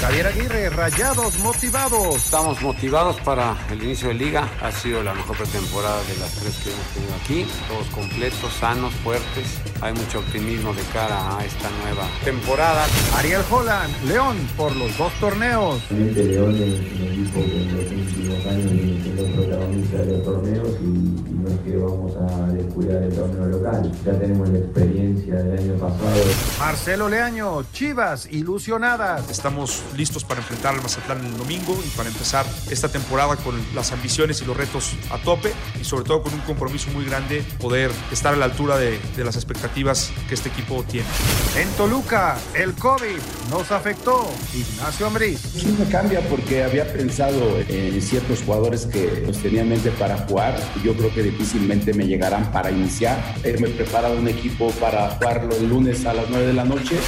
Javier Aguirre, rayados motivados. Estamos motivados para el inicio de liga. Ha sido la mejor pretemporada de las tres que hemos tenido aquí. Todos completos, sanos, fuertes. Hay mucho optimismo de cara a esta nueva temporada. Ariel Holland, León, por los dos torneos. León es un equipo que en los últimos años viene siendo protagonista de los torneos y, y no es que vamos a descuidar el torneo local. Ya tenemos la experiencia del año pasado. Marcelo Leaño, Chivas, ilusionadas. Estamos listos para enfrentar al Mazatlán el domingo y para empezar esta temporada con las ambiciones y los retos a tope y sobre todo con un compromiso muy grande poder estar a la altura de, de las expectativas que este equipo tiene. En Toluca, el COVID nos afectó. Ignacio Ambriz. Sí me cambia porque había pensado en ciertos jugadores que los tenía en mente para jugar. Yo creo que difícilmente me llegarán para iniciar. Eh, me he preparado un equipo para jugarlo el lunes a las 9 de la noche.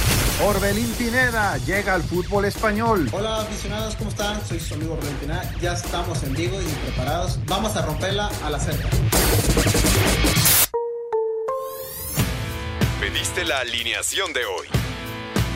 Orbelín Pineda llega al fútbol español. Hola aficionados, ¿cómo están? Soy su amigo Orbelín Pineda. Ya estamos en Vigo y preparados. Vamos a romperla a la cerca. Pediste la alineación de hoy.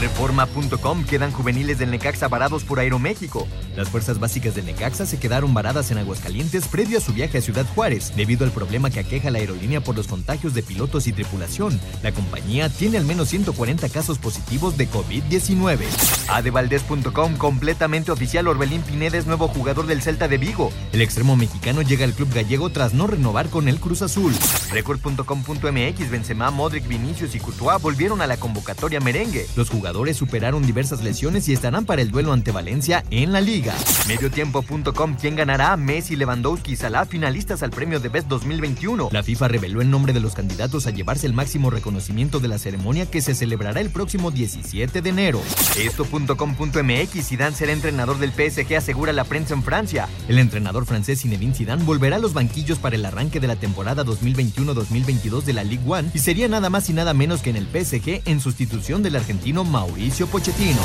Reforma.com quedan juveniles del Necaxa varados por Aeroméxico. Las fuerzas básicas del Necaxa se quedaron varadas en Aguascalientes previo a su viaje a Ciudad Juárez, debido al problema que aqueja la aerolínea por los contagios de pilotos y tripulación. La compañía tiene al menos 140 casos positivos de COVID-19. Adevaldez.com completamente oficial Orbelín Pineda es nuevo jugador del Celta de Vigo. El extremo mexicano llega al club gallego tras no renovar con el Cruz Azul. Record.com.mx Benzema, Modric, Vinicius y Courtois volvieron a la convocatoria merengue. Los jugadores superaron diversas lesiones y estarán para el duelo ante Valencia en la liga. Mediotiempo.com ¿Quién ganará? Messi, Lewandowski y Salah finalistas al premio de Best 2021. La FIFA reveló el nombre de los candidatos a llevarse el máximo reconocimiento de la ceremonia que se celebrará el próximo 17 de enero. Esto.com.mx Zidane será entrenador del PSG asegura la prensa en Francia. El entrenador francés Zinedine Zidane volverá a los banquillos para el arranque de la temporada 2021-2022 de la Ligue 1 y sería nada más y nada menos que en el PSG en sustitución del argentino Mauricio Pochettino.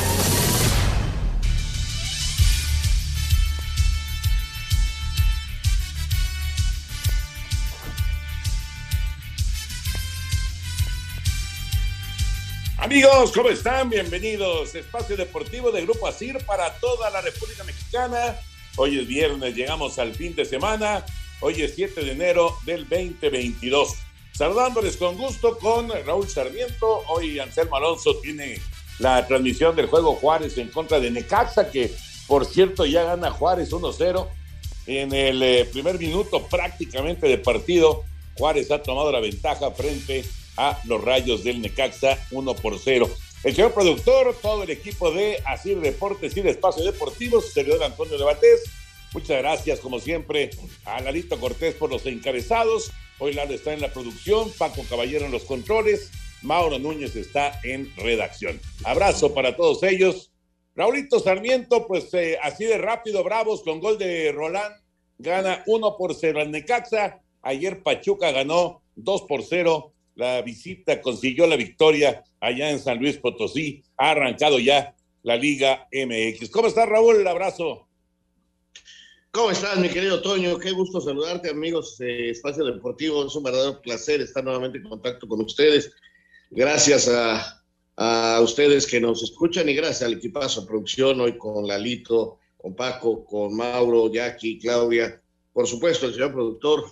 Amigos, ¿cómo están? Bienvenidos. Espacio Deportivo de Grupo ASIR para toda la República Mexicana. Hoy es viernes, llegamos al fin de semana. Hoy es 7 de enero del 2022. Saludándoles con gusto con Raúl Sarmiento. Hoy Anselmo Alonso tiene la transmisión del juego Juárez en contra de Necaxa, que por cierto ya gana Juárez 1-0. En el eh, primer minuto prácticamente de partido, Juárez ha tomado la ventaja frente a los Rayos del Necaxa 1 por 0. El señor productor, todo el equipo de Asir Deportes y de Espacio Deportivo, servidor Antonio de Batés. Muchas gracias, como siempre, a Lalito Cortés por los encabezados. Hoy Lalo está en la producción, Paco Caballero en los controles, Mauro Núñez está en redacción. Abrazo para todos ellos. Raulito Sarmiento, pues eh, así de rápido, bravos, con gol de Roland, gana 1 por 0 al Necaxa. Ayer Pachuca ganó 2 por 0 la visita consiguió la victoria allá en San Luis Potosí. Ha arrancado ya la Liga MX. ¿Cómo estás, Raúl? Abrazo. ¿Cómo estás, mi querido Toño? Qué gusto saludarte, amigos de Espacio Deportivo. Es un verdadero placer estar nuevamente en contacto con ustedes. Gracias a, ustedes que nos escuchan y gracias al equipazo de producción hoy con Lalito, con Paco, con Mauro, Jackie, Claudia, por supuesto, el señor productor.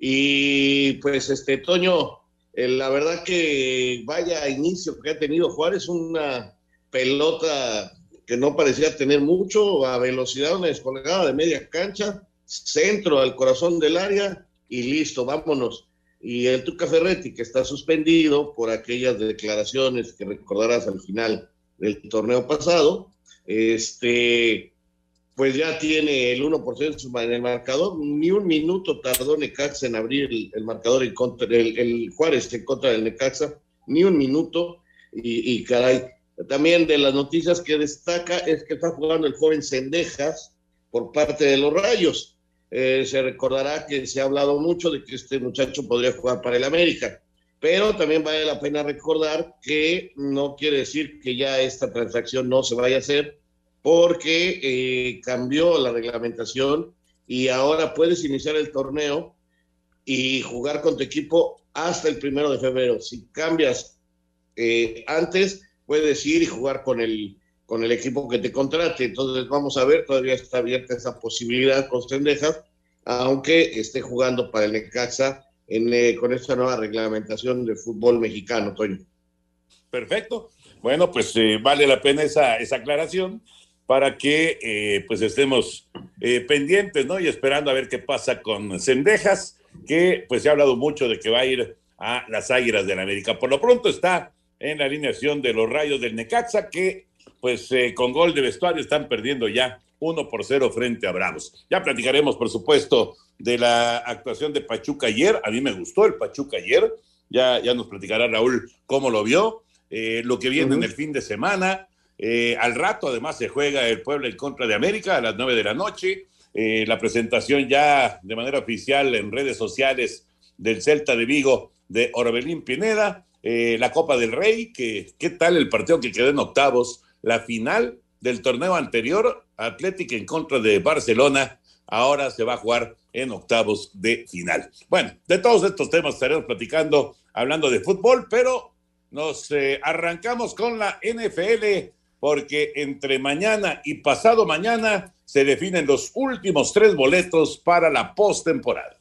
Y pues, este, Toño, la verdad que vaya inicio que ha tenido Juárez, una pelota que no parecía tener mucho, a velocidad, una descolgada de media cancha, centro al corazón del área y listo, vámonos. Y el Tuca Ferretti, que está suspendido por aquellas declaraciones que recordarás al final del torneo pasado, este, pues ya tiene el 1% en el marcador. Ni un minuto tardó Necaxa en abrir el, marcador en contra, el, el, Juárez en contra del Necaxa, ni un minuto. Y, caray, también de las noticias que destaca es que está jugando el joven Cendejas por parte de los Rayos. Eh, se recordará que se ha hablado mucho de que este muchacho podría jugar para el América, pero también vale la pena recordar que no quiere decir que ya esta transacción no se vaya a hacer, porque eh, cambió la reglamentación y ahora puedes iniciar el torneo y jugar con tu equipo hasta el primero de febrero. Si cambias eh, antes, puedes ir y jugar con el, con el equipo que te contrate. Entonces, vamos a ver, todavía está abierta esa posibilidad con Stendejas, aunque esté jugando para el Necaxa en, eh, con esta nueva reglamentación de fútbol mexicano, Toño. Perfecto. Bueno, pues vale la pena esa, esa aclaración para que eh, pues estemos eh, pendientes, ¿no? Y esperando a ver qué pasa con Cendejas, que pues se ha hablado mucho de que va a ir a las Águilas del la América. Por lo pronto está en la alineación de los Rayos del Necaxa, que pues eh, con gol de vestuario están perdiendo ya uno por cero frente a Bravos. Ya platicaremos, por supuesto, de la actuación de Pachuca ayer. A mí me gustó el Pachuca ayer. Ya, ya nos platicará Raúl cómo lo vio, lo que viene en el fin de semana eh, al rato, además, se juega el Puebla en contra de América a las nueve de la noche. Eh, la presentación ya de manera oficial en redes sociales del Celta de Vigo de Orbelín Pineda. Eh, la Copa del Rey, que qué tal el partido que quedó en octavos. La final del torneo anterior, Atlético en contra de Barcelona, ahora se va a jugar en octavos de final. Bueno, de todos estos temas estaremos platicando, hablando de fútbol, pero nos arrancamos con la NFL porque entre mañana y pasado mañana se definen los últimos tres boletos para la postemporada.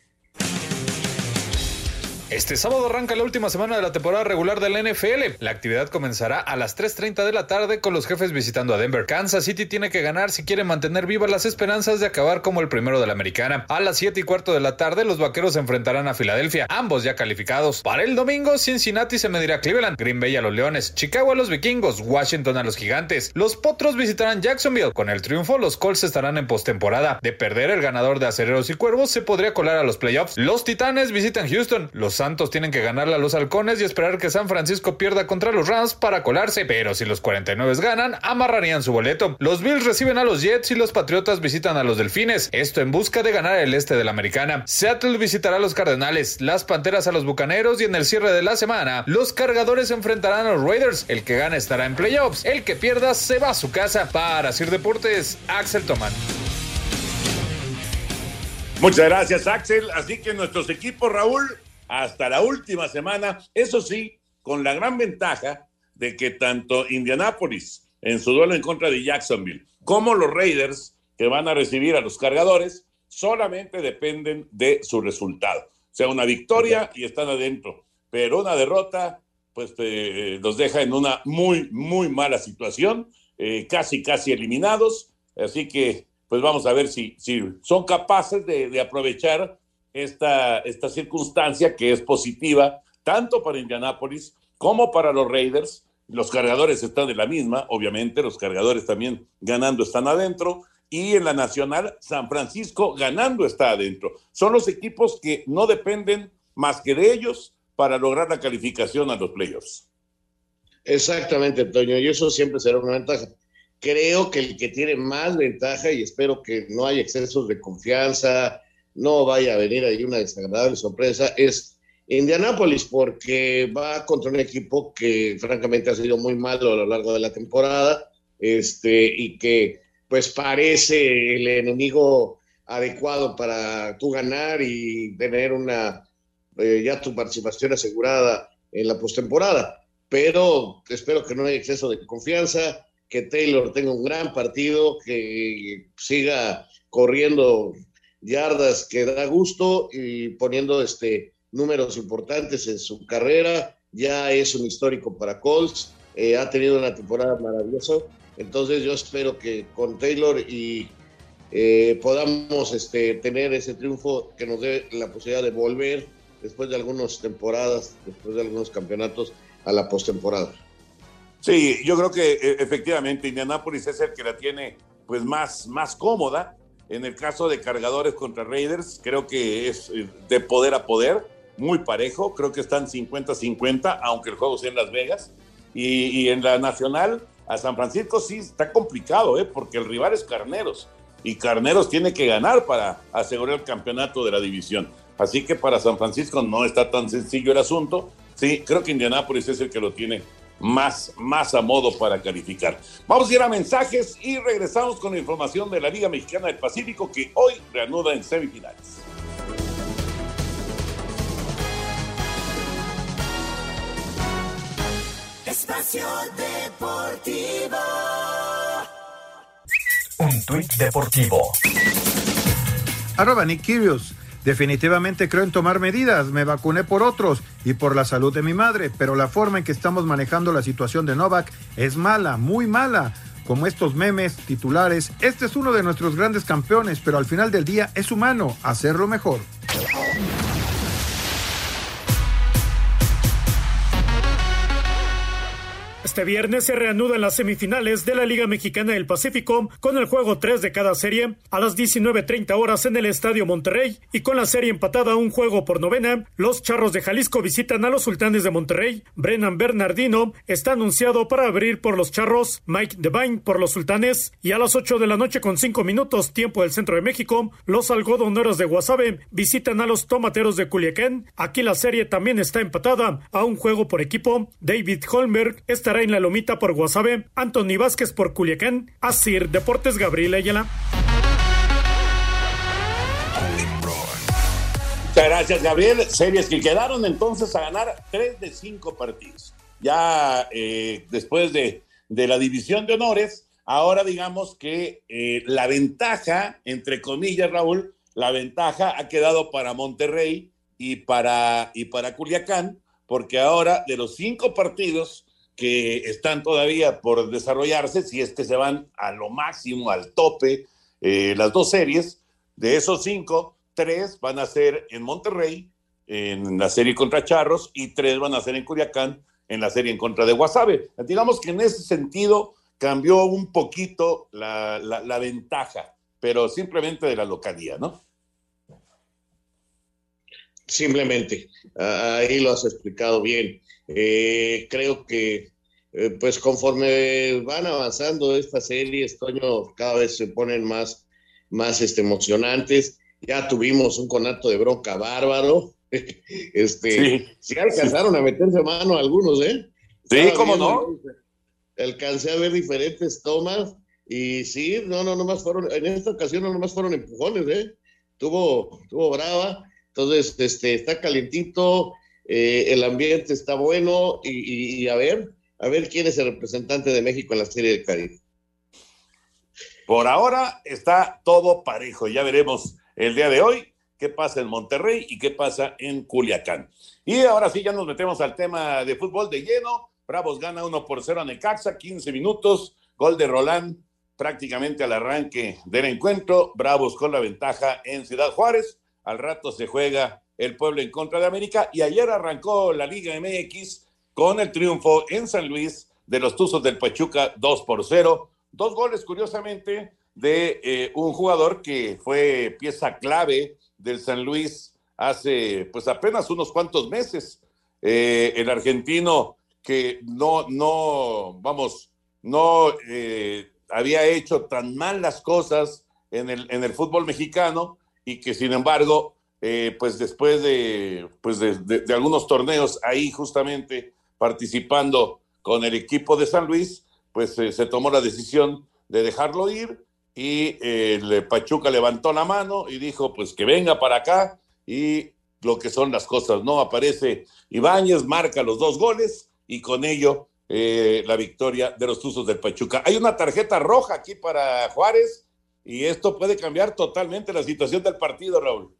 Este sábado arranca la última semana de la temporada regular del NFL. La actividad comenzará a las 3.30 de la tarde con los jefes visitando a Denver. Kansas City tiene que ganar si quiere mantener vivas las esperanzas de acabar como el primero de la americana. A las 7 y cuarto de la tarde los vaqueros se enfrentarán a Filadelfia, ambos ya calificados. Para el domingo, Cincinnati se medirá a Cleveland, Green Bay a los Leones, Chicago a los Vikingos, Washington a los Gigantes. Los Potros visitarán Jacksonville. Con el triunfo, los Colts estarán en postemporada. De perder, el ganador de Acereros y Cuervos se podría colar a los playoffs. Los Titanes visitan Houston. Los Santos tienen que ganarle a los Halcones y esperar que San Francisco pierda contra los Rams para colarse, pero si los 49 ganan, amarrarían su boleto. Los Bills reciben a los Jets y los Patriotas visitan a los Delfines, esto en busca de ganar el este de la Americana. Seattle visitará a los Cardenales, las Panteras a los Bucaneros y en el cierre de la semana, los Cargadores enfrentarán a los Raiders. El que gane estará en playoffs, el que pierda se va a su casa. Para Sir Deportes, Axel Toman. Muchas gracias, Axel. Así que nuestros equipos, Raúl, hasta la última semana. Eso sí, con la gran ventaja de que tanto Indianápolis en su duelo en contra de Jacksonville como los Raiders que van a recibir a los cargadores solamente dependen de su resultado. O sea, una victoria y están adentro, pero una derrota pues eh, los deja en una muy, muy mala situación, eh, casi, casi eliminados. Así que pues vamos a ver si, si son capaces de, de aprovechar esta, esta circunstancia que es positiva tanto para Indianápolis como para los Raiders. Los cargadores están de la misma, obviamente, los cargadores también ganando están adentro. Y en la Nacional, San Francisco ganando está adentro. Son los equipos que no dependen más que de ellos para lograr la calificación a los playoffs. Exactamente, Antonio, y eso siempre será una ventaja. Creo que el que tiene más ventaja, y espero que no haya excesos de confianza, no vaya a venir ahí una desagradable sorpresa, es Indianápolis, porque va contra un equipo que francamente ha sido muy malo a lo largo de la temporada, este, y que pues parece el enemigo adecuado para tú ganar y tener una eh, ya tu participación asegurada en la postemporada. Pero espero que no haya exceso de confianza, que Taylor tenga un gran partido, que siga corriendo yardas que da gusto y poniendo este, números importantes en su carrera. Ya es un histórico para Colts, eh, ha tenido una temporada maravillosa. Entonces yo espero que con Taylor y eh, podamos este, tener ese triunfo que nos dé la posibilidad de volver después de algunas temporadas, después de algunos campeonatos, a la postemporada. Sí, yo creo que e, efectivamente Indianápolis es el que la tiene pues más, más cómoda. En el caso de cargadores contra Raiders, creo que es eh, de poder a poder, muy parejo. Creo que están 50-50, aunque el juego sea en Las Vegas. Y, en la nacional, a San Francisco sí está complicado, ¿eh? porque el rival es Carneros. Y Carneros tiene que ganar para asegurar el campeonato de la división. Así que para San Francisco no está tan sencillo el asunto. Sí, creo que Indianápolis es el que lo tiene más, más a modo para calificar. Vamos a ir a mensajes y regresamos con la información de la Liga Mexicana del Pacífico que hoy reanuda en semifinales. Espacio Deportivo. Un tuit deportivo. Arroba Nick Kyrgios. Definitivamente creo en tomar medidas. Me vacuné por otros y por la salud de mi madre, pero la forma en que estamos manejando la situación de Novak es mala, muy mala. Como estos memes titulares, este es uno de nuestros grandes campeones, pero al final del día es humano hacerlo mejor. Este viernes se reanudan las semifinales de la Liga Mexicana del Pacífico con el juego 3 de cada serie a las 19.30 horas en el Estadio Monterrey y con la serie empatada a un juego por novena, los Charros de Jalisco visitan a los Sultanes de Monterrey. Brennan Bernardino está anunciado para abrir por los Charros, Mike Devine por los Sultanes y a las 8 de la noche con 5 minutos tiempo del centro de México, los algodoneros de Guasave visitan a los Tomateros de Culiacán. Aquí la serie también está empatada a un juego por equipo. David Holmberg estará la lomita por Guasave, Anthony Vázquez por Culiacán, Asir Deportes Gabriel Ayala. Muchas gracias, Gabriel. Series que quedaron entonces a ganar tres de cinco partidos. Ya eh, después de, de, la división de honores, ahora digamos que eh, la ventaja, entre comillas, Raúl, la ventaja ha quedado para Monterrey y para, y para Culiacán, porque ahora de los cinco partidos, que están todavía por desarrollarse, si es que se van a lo máximo, al tope, eh, las dos series, de esos cinco, tres van a ser en Monterrey, en la serie contra Charros, y tres van a ser en Culiacán, en la serie en contra de Guasave. Digamos que en ese sentido cambió un poquito la, la, la ventaja, pero simplemente de la localidad, ¿no? Simplemente, ahí lo has explicado bien. Eh, creo que, eh, pues conforme van avanzando estas series, Toño, cada vez se ponen más, más este, emocionantes. Ya tuvimos un conato de bronca bárbaro. este, sí, sí alcanzaron sí. a meterse mano algunos, ¿eh? Sí, cómo no. Alcancé a ver diferentes tomas y sí, no, no, nomás fueron, en esta ocasión no nomás fueron empujones, ¿eh? Tuvo, tuvo brava. Entonces, este, está calientito, eh, el ambiente está bueno y, a ver, a ver quién es el representante de México en la Serie del Caribe. Por ahora está todo parejo, ya veremos el día de hoy qué pasa en Monterrey y qué pasa en Culiacán. Y ahora sí, ya nos metemos al tema de fútbol de lleno. Bravos gana 1 por 0 a Necaxa, 15 minutos, gol de Roland prácticamente al arranque del encuentro. Bravos con la ventaja en Ciudad Juárez. Al rato se juega el pueblo en contra de América. Y ayer arrancó la Liga MX con el triunfo en San Luis de los Tuzos del Pachuca 2 por 0. Dos goles, curiosamente, de eh, un jugador que fue pieza clave del San Luis hace pues apenas unos cuantos meses. Eh, el argentino que no, no, vamos, no eh, había hecho tan mal las cosas en el, en el fútbol mexicano y que sin embargo eh, pues después de, pues de, algunos torneos ahí justamente participando con el equipo de San Luis, pues eh, se tomó la decisión de dejarlo ir y eh, el Pachuca levantó la mano y dijo pues que venga para acá y lo que son las cosas, ¿no? Aparece Ibáñez, marca los dos goles y con ello eh, la victoria de los Tuzos del Pachuca. Hay una tarjeta roja aquí para Juárez y esto puede cambiar totalmente la situación del partido, Raúl.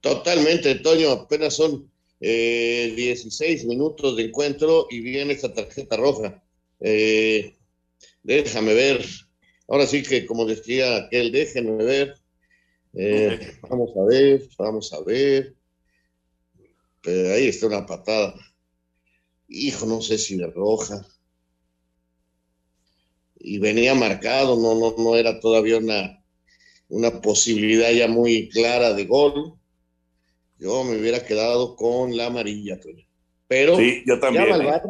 Totalmente, Toño, apenas son eh, 16 minutos de encuentro y viene esta tarjeta roja. Eh, déjame ver. Ahora sí que, como decía aquel, déjenme ver. Eh, vamos a ver, vamos a ver. Pero ahí está una patada. Hijo, no sé si de roja. Y venía marcado, no, no, no era todavía una, una posibilidad ya muy clara de gol. Yo me hubiera quedado con la amarilla, Pero sí, yo también. Ya va al ¿eh? bar.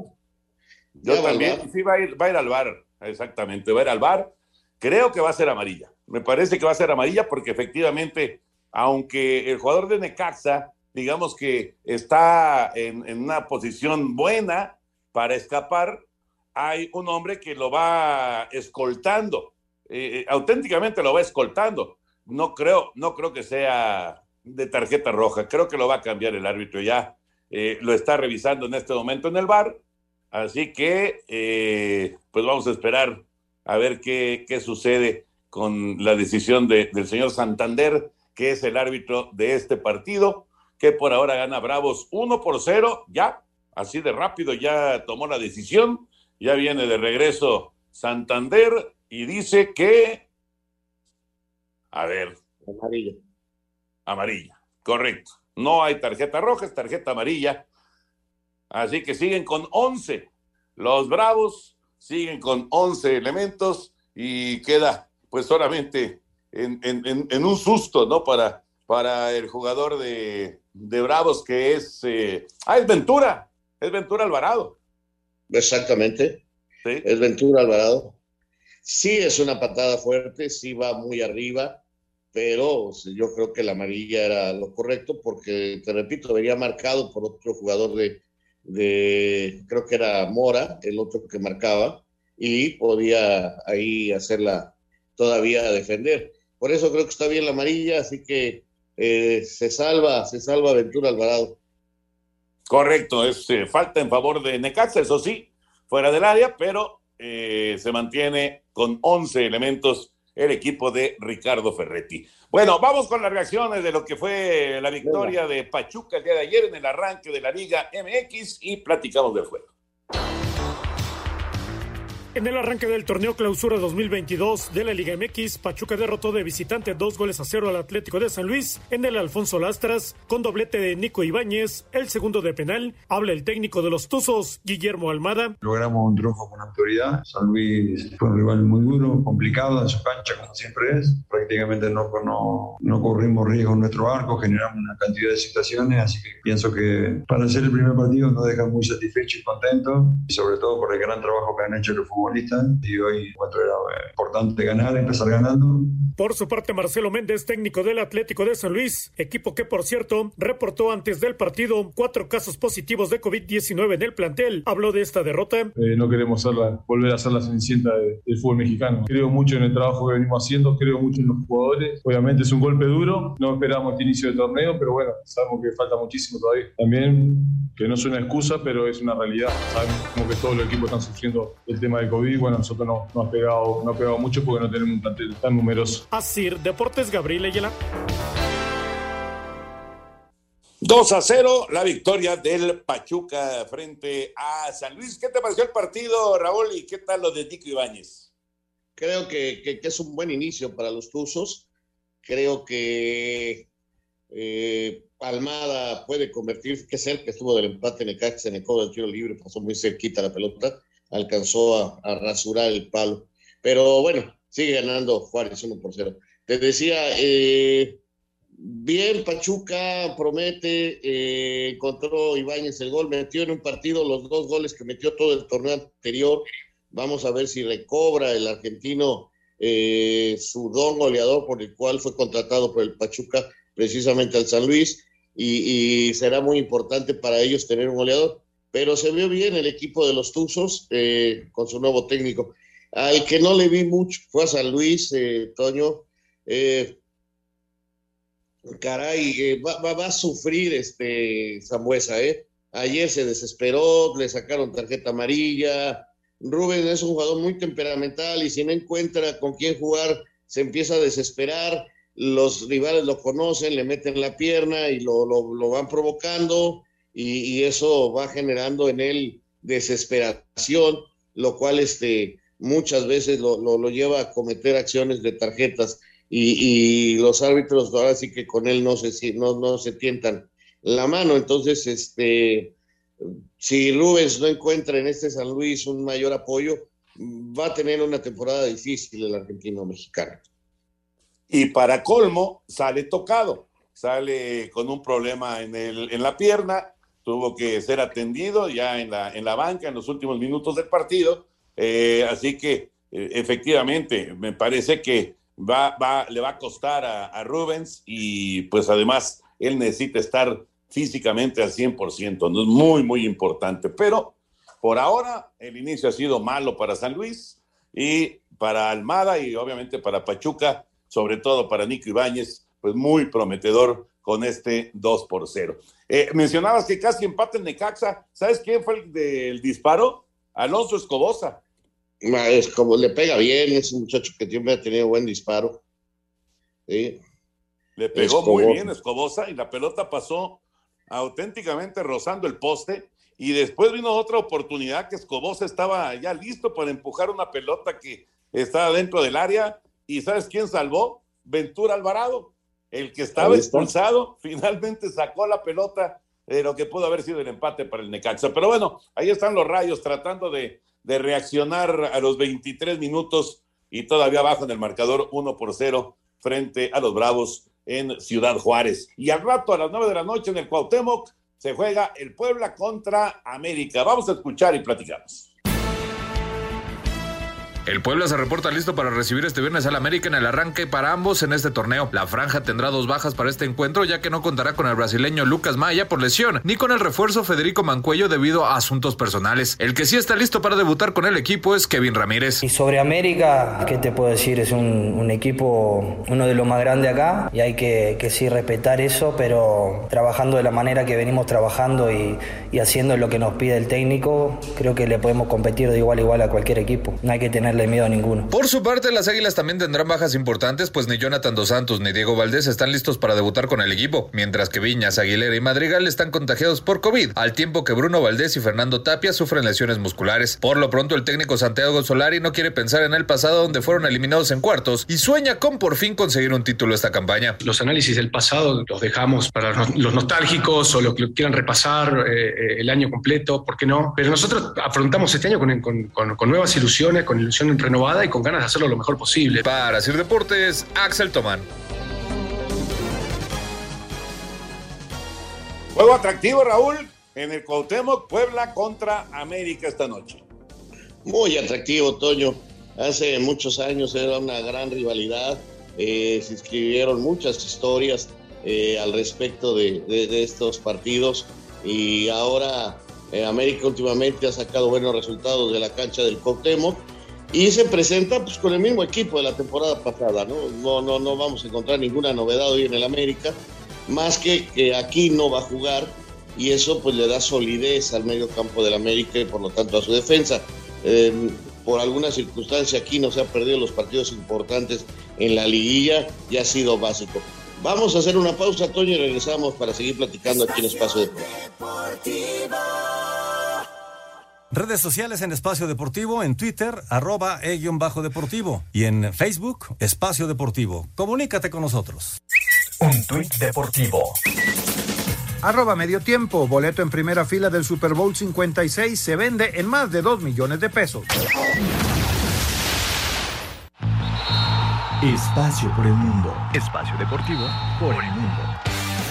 Yo Ya también, bar. sí, va a, ir, va a ir al bar, exactamente, va a ir al bar. Creo que va a ser amarilla. Me parece que va a ser amarilla porque efectivamente, aunque el jugador de Necaxa, digamos que está en, en una posición buena para escapar, hay un hombre que lo va escoltando, eh, eh, auténticamente lo va escoltando. No creo, no creo que sea de tarjeta roja, creo que lo va a cambiar el árbitro ya. eh, lo está revisando en este momento en el bar, así que pues vamos a esperar a ver qué, qué sucede con la decisión de- del señor Santander, que es el árbitro de este partido, que por ahora gana Bravos 1 por 0, ya, así de rápido, ya tomó la decisión, ya viene de regreso Santander y dice que, a ver, Amarilla. amarilla, correcto. No hay tarjeta roja, es tarjeta amarilla. Así que siguen con 11. Los Bravos siguen con 11 elementos y queda pues solamente en, en- en- en un susto, ¿no? Para, para el jugador de, de Bravos que es... eh, ah, es Ventura, es Ventura Alvarado. Exactamente. Sí. Es Ventura Alvarado. Sí es una patada fuerte, sí va muy arriba, pero yo creo que la amarilla era lo correcto porque, te repito, venía marcado por otro jugador de, de creo que era Mora, el otro que marcaba, y podía ahí hacerla todavía defender. Por eso creo que está bien la amarilla, así que eh, se salva, se salva Ventura Alvarado. Correcto, es eh, falta en favor de Necaxa, eso sí, fuera del área, pero eh, se mantiene con 11 elementos el equipo de Ricardo Ferretti. Bueno, vamos con las reacciones de lo que fue la victoria de Pachuca el día de ayer en el arranque de la Liga MX y platicamos del juego. En el arranque del torneo Clausura 2022 de la Liga MX, Pachuca derrotó de visitante dos goles a cero al Atlético de San Luis en el Alfonso Lastras, con doblete de Nico Ibáñez, el segundo de penal. Habla el técnico de los Tuzos, Guillermo Almada. Logramos un triunfo con autoridad. San Luis fue un rival muy duro, complicado en su cancha, como siempre es. Prácticamente no, no, no corrimos riesgo en nuestro arco, generamos una cantidad de situaciones, así que pienso que para ser el primer partido nos deja muy satisfechos y contentos, y sobre todo por el gran trabajo que han hecho los futbolistas. Y hoy encuentro era eh, importante ganar, empezar ganando. Por su parte, Marcelo Méndez, técnico del Atlético de San Luis, equipo que, por cierto, reportó antes del partido cuatro casos positivos de COVID-19 en el plantel. Habló de esta derrota. Eh, no queremos ser la- volver a ser la cenicienta de- del fútbol mexicano. Creo mucho en el trabajo que venimos haciendo, creo mucho en los jugadores. Obviamente es un golpe duro, no esperamos este inicio del torneo, pero bueno, sabemos que falta muchísimo todavía. También, que no es una excusa, pero es una realidad. Sabemos que todos los equipos están sufriendo el tema del COVID. Bueno, nosotros no, no ha pegado, no ha pegado mucho porque no tenemos un plantel tan numeroso. Asir Deportes Gabriel Ayala. 2 a 0, la victoria del Pachuca frente a San Luis. ¿Qué te pareció el partido, Raúl? ¿Y qué tal lo de Nico Ibáñez? Creo que, que- que es un buen inicio para los Tuzos. Creo que eh, Almada puede convertir, que es el que estuvo del empate en el Necaxa en el codo del tiro libre, pasó muy cerquita la pelota, alcanzó a, rasurar el palo. Pero bueno, sigue ganando Juárez 1 por 0. Te decía, eh, bien, Pachuca promete, eh, encontró Ibáñez el gol, metió en un partido los dos goles que metió todo el torneo anterior. Vamos a ver si recobra el argentino eh, su don goleador por el cual fue contratado por el Pachuca precisamente al San Luis y, y será muy importante para ellos tener un goleador. Pero se vio bien el equipo de los Tuzos eh, con su nuevo técnico. Al que no le vi mucho fue a San Luis, eh, Toño. Eh, caray, eh, va, va- va a sufrir este Zambuesa, ¿eh? Ayer se desesperó, le sacaron tarjeta amarilla. Rubén es un jugador muy temperamental y si no encuentra con quién jugar, se empieza a desesperar. Los rivales lo conocen, le meten la pierna y lo, lo- lo van provocando y, eso va generando en él desesperación, lo cual este, muchas veces lo, lo- lleva a cometer acciones de tarjetas y, los árbitros ahora sí que con él no se, no, no se tientan la mano. Entonces, este, si Rubens no encuentra en este San Luis un mayor apoyo, va a tener una temporada difícil el argentino mexicano. Y para colmo, sale tocado, sale con un problema en, el, en la pierna, tuvo que ser atendido ya en la, en la banca en los últimos minutos del partido. Eh, así que eh, efectivamente, me parece que va, va, le va a costar a, Rubens y pues además él necesita estar físicamente al 100%, ¿no? es muy, muy importante. Pero por ahora el inicio ha sido malo para San Luis y para Almada y obviamente para Pachuca, sobre todo para Nico Ibáñez, pues muy prometedor con este 2 por 0. Eh, mencionabas que casi empate el Necaxa. ¿Sabes quién fue el del disparo? Alonso Escobosa. Es como le pega bien, es un muchacho que siempre ha tenido buen disparo. ¿sí? Le pegó Escobosa. muy bien Escobosa y la pelota pasó auténticamente rozando el poste. Y después vino otra oportunidad que Escobosa estaba ya listo para empujar una pelota que estaba dentro del área. ¿Y sabes quién salvó? Ventura Alvarado, el que estaba expulsado, finalmente sacó la pelota de lo que pudo haber sido el empate para el Necaxa. Pero bueno, ahí están los rayos tratando de, de reaccionar a los 23 minutos y todavía abajo en el marcador 1 por 0 frente a los Bravos en Ciudad Juárez. Y al rato a las 9 de la noche en el Cuauhtémoc se juega el Puebla contra América. Vamos a escuchar y platicamos. El Puebla se reporta listo para recibir este viernes al América en el arranque para ambos en este torneo. La franja tendrá dos bajas para este encuentro ya que no contará con el brasileño Lucas Maya por lesión ni con el refuerzo Federico Mancuello debido a asuntos personales. El que sí está listo para debutar con el equipo es Kevin Ramírez. Y sobre América, ¿qué te puedo decir? Es un, equipo, uno de los más grandes acá y hay que, sí respetar eso, pero trabajando de la manera que venimos trabajando y, y haciendo lo que nos pide el técnico, creo que le podemos competir de igual a igual a cualquier equipo. No hay que tener miedo a ninguno. Por su parte, las Águilas también tendrán bajas importantes, pues ni Jonathan Dos Santos ni Diego Valdés están listos para debutar con el equipo, mientras que Viñas, Aguilera y Madrigal están contagiados por COVID, al tiempo que Bruno Valdés y Fernando Tapia sufren lesiones musculares. Por lo pronto, el técnico Santiago Solari no quiere pensar en el pasado donde fueron eliminados en cuartos y sueña con por fin conseguir un título esta campaña. Los análisis del pasado los dejamos para los nostálgicos o los que quieran repasar eh, el año completo, ¿por qué no? Pero nosotros afrontamos este año con, con, con, con nuevas ilusiones, con renovada y con ganas de hacerlo lo mejor posible. Para Sir Deportes, Axel Tomán. Juego atractivo, Raúl, en el Cuauhtémoc, Puebla contra América esta noche. Muy atractivo, Toño. Hace muchos años era una gran rivalidad. Eh, se escribieron muchas historias eh, al respecto de, de, de, estos partidos y ahora eh, América últimamente ha sacado buenos resultados de la cancha del Cuauhtémoc y se presenta pues con el mismo equipo de la temporada pasada, ¿no? No, no, no vamos a encontrar ninguna novedad hoy en el América, más que que aquí no va a jugar y eso pues le da solidez al medio campo del América y por lo tanto a su defensa. Eh, por alguna circunstancia aquí no se han perdido los partidos importantes en la liguilla y ha sido básico. Vamos a hacer una pausa, Toño, y regresamos para seguir platicando aquí en Espacio Deportivo. Redes sociales en Espacio Deportivo, en Twitter, arroba e-deportivo y en Facebook, Espacio Deportivo. Comunícate con nosotros. Un tuit deportivo. Arroba medio tiempo, boleto en primera fila del Super Bowl 56 se vende en más de 2 millones de pesos. Espacio por el mundo. Espacio deportivo por el mundo.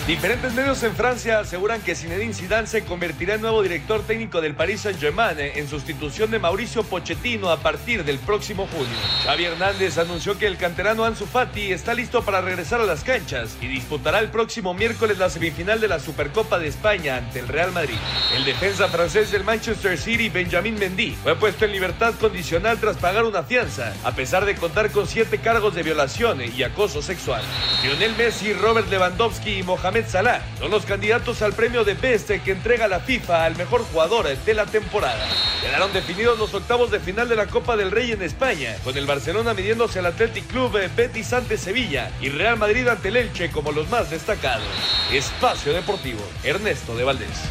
Diferentes medios en Francia aseguran que Zinedine Zidane se convertirá en nuevo director técnico del Paris Saint-Germain en sustitución de Mauricio Pochettino a partir del próximo junio. Xavi Hernández anunció que el canterano Ansu Fati está listo para regresar a las canchas y disputará el próximo miércoles la semifinal de la Supercopa de España ante el Real Madrid. El defensa francés del Manchester City, Benjamin Mendy, fue puesto en libertad condicional tras pagar una fianza, a pesar de contar con siete cargos de violación y acoso sexual. Lionel Messi, Robert Lewandowski y Mohamed son los candidatos al premio de Best que entrega la FIFA al mejor jugador de la temporada. Quedaron definidos los octavos de final de la Copa del Rey en España, con el Barcelona midiéndose al Athletic Club Betis ante Sevilla y Real Madrid ante el Elche como los más destacados. Espacio Deportivo, Ernesto de Valdés.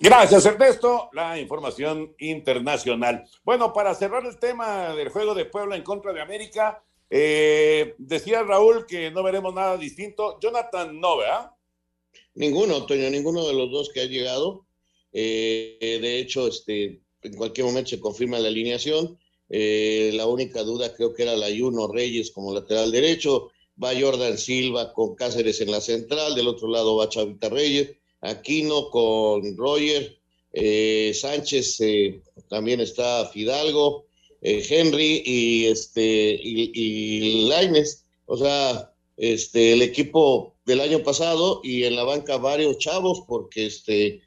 Gracias, Ernesto. La información internacional. Bueno, para cerrar el tema del juego de Puebla en contra de América, eh, decía Raúl que no veremos nada distinto. Jonathan no, ¿verdad? Ninguno, Toño, ninguno de los dos que ha llegado. Eh, de hecho, este, en cualquier momento se confirma la alineación. Eh, la única duda creo que era la Ayuno Reyes como lateral derecho. Va Jordan Silva con Cáceres en la central. Del otro lado va Chavita Reyes. Aquino con Roger. Eh, Sánchez también está Fidalgo. Henry y este y, y Laines. O sea, este, el equipo del año pasado y en la banca varios chavos, porque este,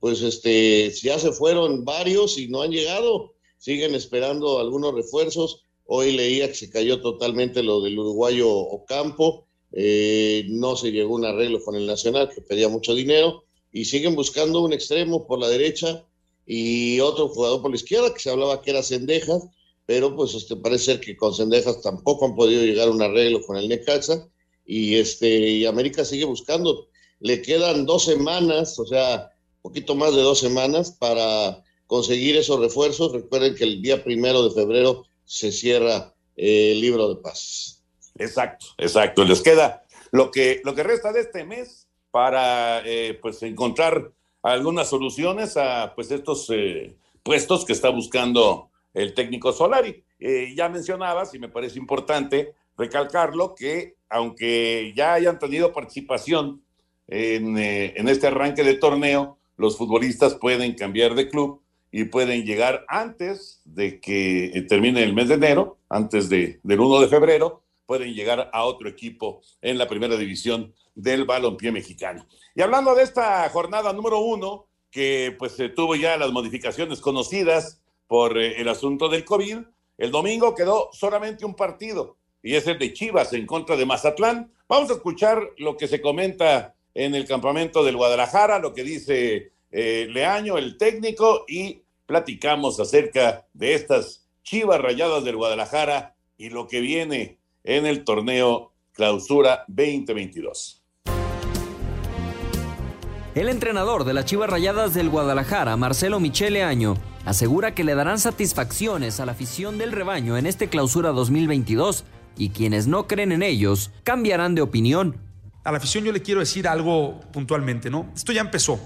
pues este, ya se fueron varios y no han llegado, siguen esperando algunos refuerzos. Hoy leía que se cayó totalmente lo del uruguayo Ocampo, eh, no se llegó a un arreglo con el Nacional, que pedía mucho dinero, y siguen buscando un extremo por la derecha y otro jugador por la izquierda, que se hablaba que era Cendejas, pero pues este, parece ser que con Cendejas tampoco han podido llegar a un arreglo con el Necaxa, y, este, y América sigue buscando. Le quedan dos semanas, o sea, poquito más de dos semanas para conseguir esos refuerzos. Recuerden que el día primero de febrero se cierra eh, el libro de paz. Exacto, exacto. Les queda lo que, lo que resta de este mes para eh, pues encontrar algunas soluciones a pues estos eh, puestos que está buscando el técnico Solari. ya mencionabas, y me parece importante recalcarlo, que aunque ya hayan tenido participación en, en este arranque de torneo, los futbolistas pueden cambiar de club y pueden llegar antes de que eh, termine el mes de enero, antes de, del 1 de febrero, pueden llegar a otro equipo en la primera división del balompié mexicano. Y hablando de esta jornada número uno, que pues se tuvo ya las modificaciones conocidas por eh, el asunto del COVID, el domingo quedó solamente un partido y es el de Chivas en contra de Mazatlán. Vamos a escuchar lo que se comenta en el campamento del Guadalajara, lo que dice eh, Leaño, el técnico, y platicamos acerca de estas chivas rayadas del Guadalajara y lo que viene en el torneo Clausura 2022. El entrenador de las Chivas Rayadas del Guadalajara, Marcelo Michele Año, asegura que le darán satisfacciones a la afición del rebaño en este Clausura 2022 y quienes no creen en ellos cambiarán de opinión a la afición yo le quiero decir algo puntualmente, ¿no? Esto ya empezó.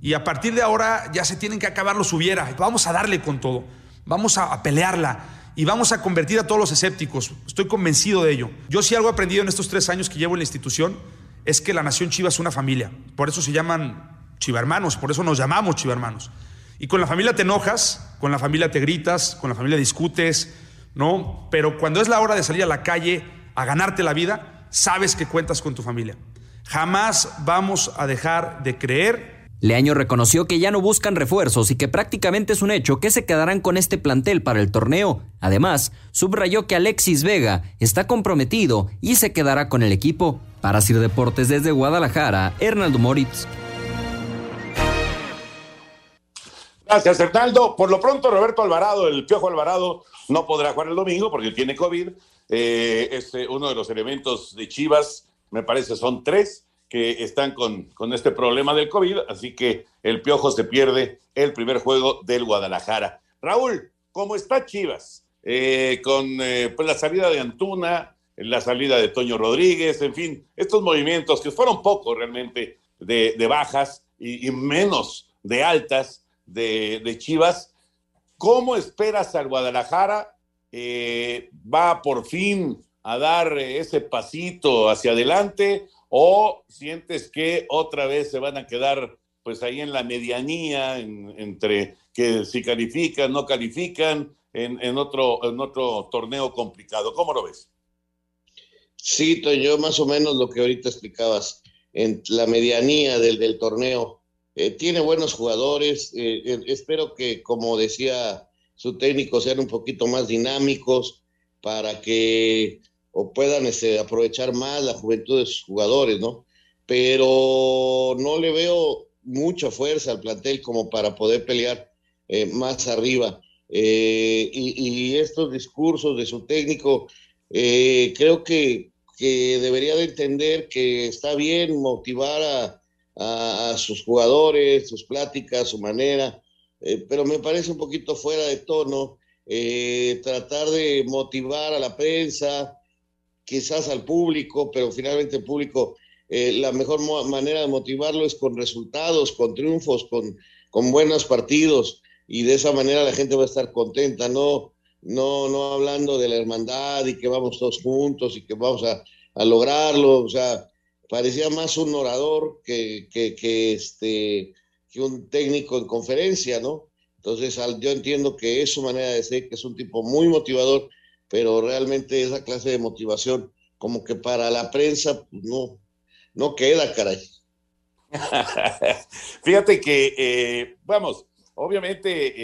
Y a partir de ahora ya se tienen que acabar los hubiera. Vamos a darle con todo. Vamos a, pelearla y vamos a convertir a todos los escépticos. Estoy convencido de ello. Yo sí algo he aprendido en estos tres años que llevo en la institución es que la nación Chiva es una familia. Por eso se llaman chivarmanos, por eso nos llamamos chivarmanos. Y con la familia te enojas, con la familia te gritas, con la familia discutes, ¿no? Pero cuando es la hora de salir a la calle a ganarte la vida, sabes que cuentas con tu familia. Jamás vamos a dejar de creer. Leaño reconoció que ya no buscan refuerzos y que prácticamente es un hecho que se quedarán con este plantel para el torneo. Además, subrayó que Alexis Vega está comprometido y se quedará con el equipo. Para Sir Deportes desde Guadalajara, Hernaldo Moritz. Gracias, Hernaldo. Por lo pronto, Roberto Alvarado, el Piojo Alvarado, no podrá jugar el domingo porque tiene COVID. Eh, es eh, uno de los elementos de Chivas, me parece son tres que están con, con este problema del COVID, así que el Piojo se pierde el primer juego del Guadalajara. Raúl, ¿cómo está Chivas? Eh, con pues la salida de Antuna, la salida de Toño Rodríguez, en fin, estos movimientos que fueron pocos realmente de, bajas y, menos de altas de, de Chivas. ¿Cómo esperas al Guadalajara eh, va por fin a dar ese pasito hacia adelante o sientes que otra vez se van a quedar pues ahí en la medianía entre que si califican, no califican en, otro, en otro torneo complicado. ¿Cómo lo ves? Sí, yo más o menos lo que ahorita explicabas, en la medianía del, torneo. Eh, tiene buenos jugadores, eh, espero que, como decía su técnico sean un poquito más dinámicos para que o puedan este, aprovechar más la juventud de sus jugadores, ¿no? Pero no le veo mucha fuerza al plantel como para poder pelear eh, más arriba. Eh, y, estos discursos de su técnico, eh, creo que, que, debería de entender que está bien motivar a, a sus jugadores, sus pláticas, su manera, eh, pero me parece un poquito fuera de tono eh, tratar de motivar a la prensa, quizás al público, pero finalmente el público eh, la mejor manera de motivarlo es con resultados, con triunfos, con, con buenos partidos y de esa manera la gente va a estar contenta, no, no, no hablando de la hermandad y que vamos todos juntos y que vamos a, a lograrlo, o sea, parecía más un orador que, que, que, este, que un técnico en conferencia, ¿no? Entonces yo entiendo que es su manera de ser, que es un tipo muy motivador, pero realmente esa clase de motivación como que para la prensa pues, no, no queda, caray. Fíjate que, eh, vamos, obviamente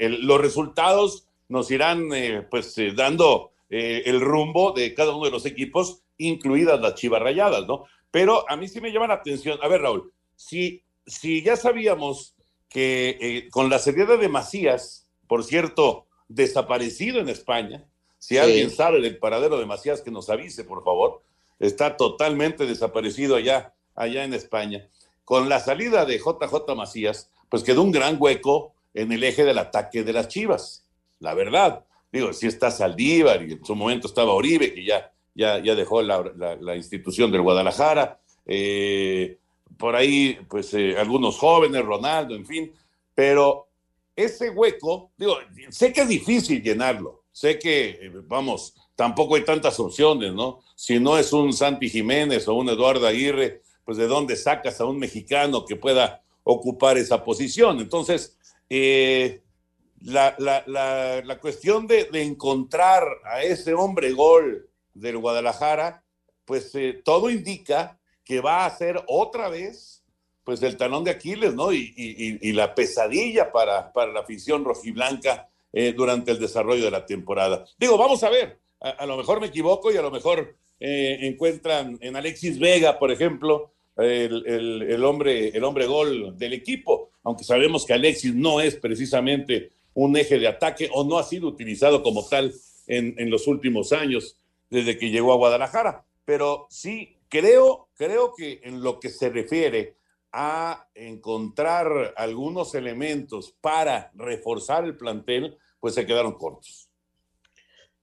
los resultados nos irán eh, pues eh, dando el rumbo de cada uno de los equipos, incluidas las chivas rayadas, ¿no? Pero a mí sí me llama la atención. A ver, Raúl, si, si ya sabíamos que con la salida de Macías, por cierto, desaparecido en España, si alguien sabe del paradero de Macías, que nos avise, por favor, está totalmente desaparecido allá, allá en España. Con la salida de JJ Macías, pues quedó un gran hueco en el eje del ataque de las Chivas. La verdad, digo, si está Saldívar y en su momento estaba Oribe, que ya, ya, ya dejó la, institución del Guadalajara. Eh, por ahí, pues eh, algunos jóvenes, Ronaldo, en fin, pero ese hueco, digo, sé que es difícil llenarlo, sé que, eh, vamos, tampoco hay tantas opciones, ¿no? Si no es un Santi Jiménez o un Eduardo Aguirre, pues de dónde sacas a un mexicano que pueda ocupar esa posición. Entonces, eh, la, cuestión de, encontrar a ese hombre gol del Guadalajara, pues eh, todo indica que va a ser otra vez pues el talón de Aquiles, ¿no? Y, la pesadilla para, para la afición rojiblanca eh, durante el desarrollo de la temporada. Digo, vamos a ver, a, lo mejor me equivoco y a lo mejor eh, encuentran en Alexis Vega, por ejemplo, el, hombre, el hombre gol del equipo, aunque sabemos que Alexis no es precisamente un eje de ataque o no ha sido utilizado como tal en, en los últimos años desde que llegó a Guadalajara. Pero sí, creo, creo que en lo que se refiere a encontrar algunos elementos para reforzar el plantel, pues se quedaron cortos.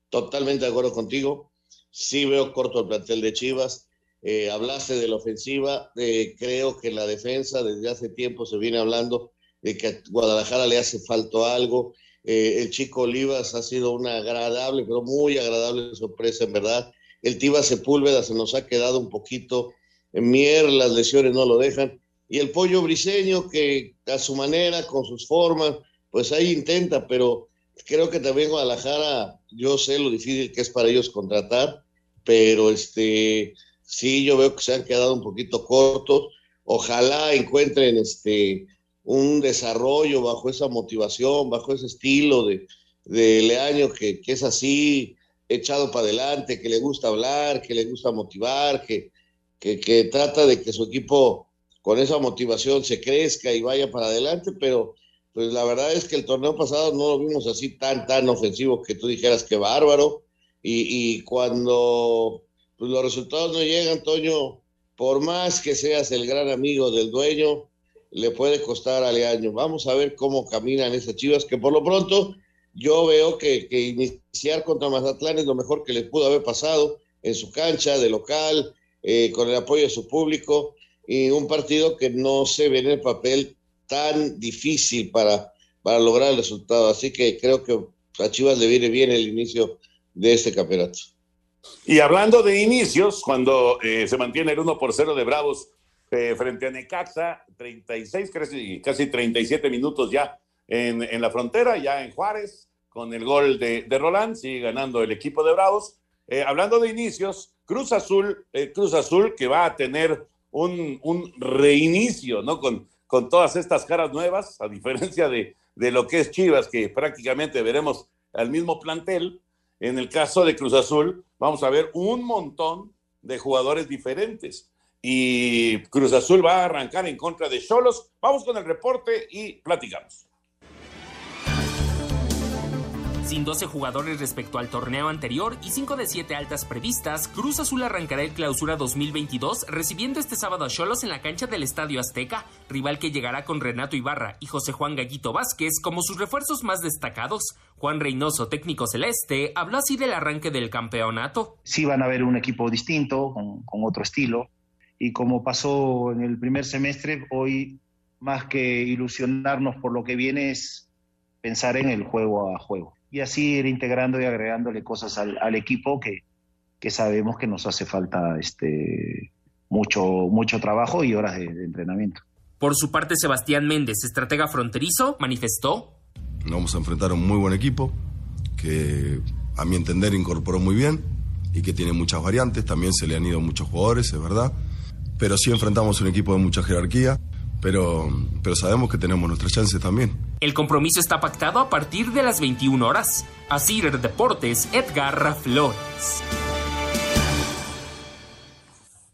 Totalmente de acuerdo contigo. Sí veo corto el plantel de Chivas. Eh, hablaste de la ofensiva. Eh, creo que la defensa desde hace tiempo se viene hablando de que a Guadalajara le hace falta algo. Eh, el chico Olivas ha sido una agradable, pero muy agradable sorpresa, en verdad. El Tiva Sepúlveda se nos ha quedado un poquito en mier, las lesiones no lo dejan. Y el pollo briseño, que a su manera, con sus formas, pues ahí intenta, pero creo que también Guadalajara, yo sé lo difícil que es para ellos contratar, pero este sí yo veo que se han quedado un poquito cortos. Ojalá encuentren este un desarrollo bajo esa motivación, bajo ese estilo de, de Leaño que, que es así, echado para adelante, que le gusta hablar, que le gusta motivar, que, que, que, trata de que su equipo con esa motivación se crezca y vaya para adelante, pero pues la verdad es que el torneo pasado no lo vimos así tan, tan ofensivo que tú dijeras que bárbaro. Y, cuando pues, los resultados no llegan, Toño, por más que seas el gran amigo del dueño, le puede costar al año. Vamos a ver cómo caminan esas chivas, que por lo pronto yo veo que, que, iniciar contra Mazatlán es lo mejor que les pudo haber pasado en su cancha de local, eh, con el apoyo de su público, y un partido que no se ve en el papel tan difícil para, para lograr el resultado. Así que creo que a Chivas le viene bien el inicio de este campeonato. Y hablando de inicios, cuando eh, se mantiene el 1 por 0 de Bravos eh, frente a Necaxa, 36, casi, casi 37 minutos ya en, en, la frontera, ya en Juárez, con el gol de, de Roland, sigue ganando el equipo de Bravos. Eh, hablando de inicios, Cruz Azul, Cruz Azul que va a tener un, un reinicio, ¿no? Con, con todas estas caras nuevas, a diferencia de, lo que es Chivas, que prácticamente veremos al mismo plantel. En el caso de Cruz Azul, vamos a ver un montón de jugadores diferentes. Y Cruz Azul va a arrancar en contra de Cholos. Vamos con el reporte y platicamos. Sin 12 jugadores respecto al torneo anterior y 5 de 7 altas previstas, Cruz Azul arrancará el clausura 2022 recibiendo este sábado a Cholos en la cancha del Estadio Azteca, rival que llegará con Renato Ibarra y José Juan Gallito Vázquez como sus refuerzos más destacados. Juan Reynoso, técnico celeste, habló así del arranque del campeonato. Sí van a ver un equipo distinto, con, otro estilo, y como pasó en el primer semestre, hoy más que ilusionarnos por lo que viene es pensar en el juego a juego. Y así ir integrando y agregándole cosas al, equipo que, que, sabemos que nos hace falta este, mucho, mucho trabajo y horas de, de entrenamiento. Por su parte, Sebastián Méndez, estratega fronterizo, manifestó. Vamos a enfrentar a un muy buen equipo que a mi entender incorporó muy bien y que tiene muchas variantes. También se le han ido muchos jugadores, es verdad. Pero sí enfrentamos un equipo de mucha jerarquía pero, pero sabemos que tenemos nuestras chances también. El compromiso está pactado a partir de las 21 horas. Así Deportes, Edgar Flores.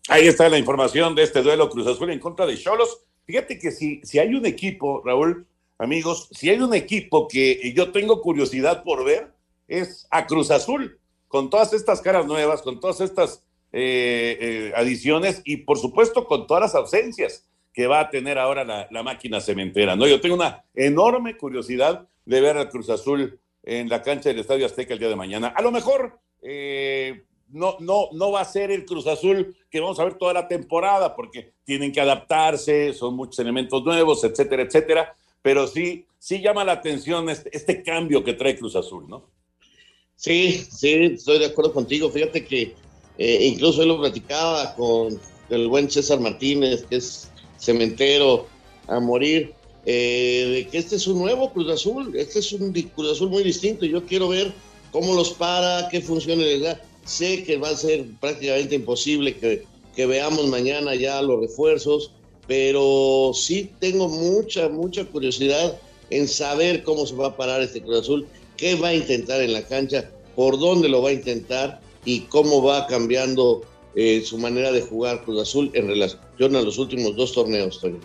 Ahí está la información de este duelo Cruz Azul en contra de Cholos. Fíjate que si, si hay un equipo, Raúl, amigos, si hay un equipo que yo tengo curiosidad por ver, es a Cruz Azul, con todas estas caras nuevas, con todas estas eh, eh, adiciones y por supuesto con todas las ausencias que va a tener ahora la, máquina cementera. ¿no? Yo tengo una enorme curiosidad de ver al Cruz Azul en la cancha del Estadio Azteca el día de mañana. A lo mejor eh, no, no, no va a ser el Cruz Azul que vamos a ver toda la temporada, porque tienen que adaptarse, son muchos elementos nuevos, etcétera, etcétera. Pero sí, sí llama la atención este, este cambio que trae Cruz Azul, ¿no? Sí, sí, estoy de acuerdo contigo. Fíjate que eh, incluso él lo platicaba con el buen César Martínez, que es cementero a morir, eh, que este es un nuevo Cruz Azul, este es un Cruz Azul muy distinto. Yo quiero ver cómo los para, qué funciones les da. Sé que va a ser prácticamente imposible que, que veamos mañana ya los refuerzos, pero sí tengo mucha, mucha curiosidad en saber cómo se va a parar este Cruz Azul, qué va a intentar en la cancha, por dónde lo va a intentar y cómo va cambiando eh, su manera de jugar Cruz Azul en relación a los últimos dos torneos, Toño.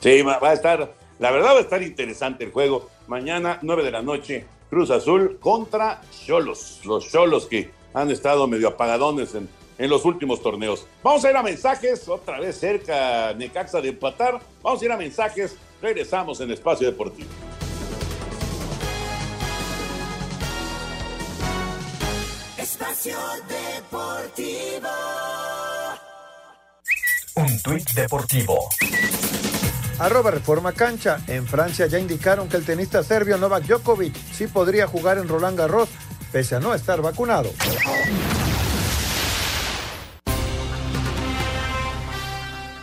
Sí, va, a estar, la verdad va a estar interesante el juego. Mañana, 9 de la noche, Cruz Azul contra Cholos. Los Cholos que han estado medio apagadones en, en los últimos torneos. Vamos a ir a mensajes, otra vez cerca Necaxa de empatar. Vamos a ir a mensajes, regresamos en Espacio Deportivo. Espacio Deportivo. Un tuit deportivo. Arroba Reforma Cancha. En Francia ya indicaron que el tenista serbio Novak Djokovic sí podría jugar en Roland Garros, pese a no estar vacunado.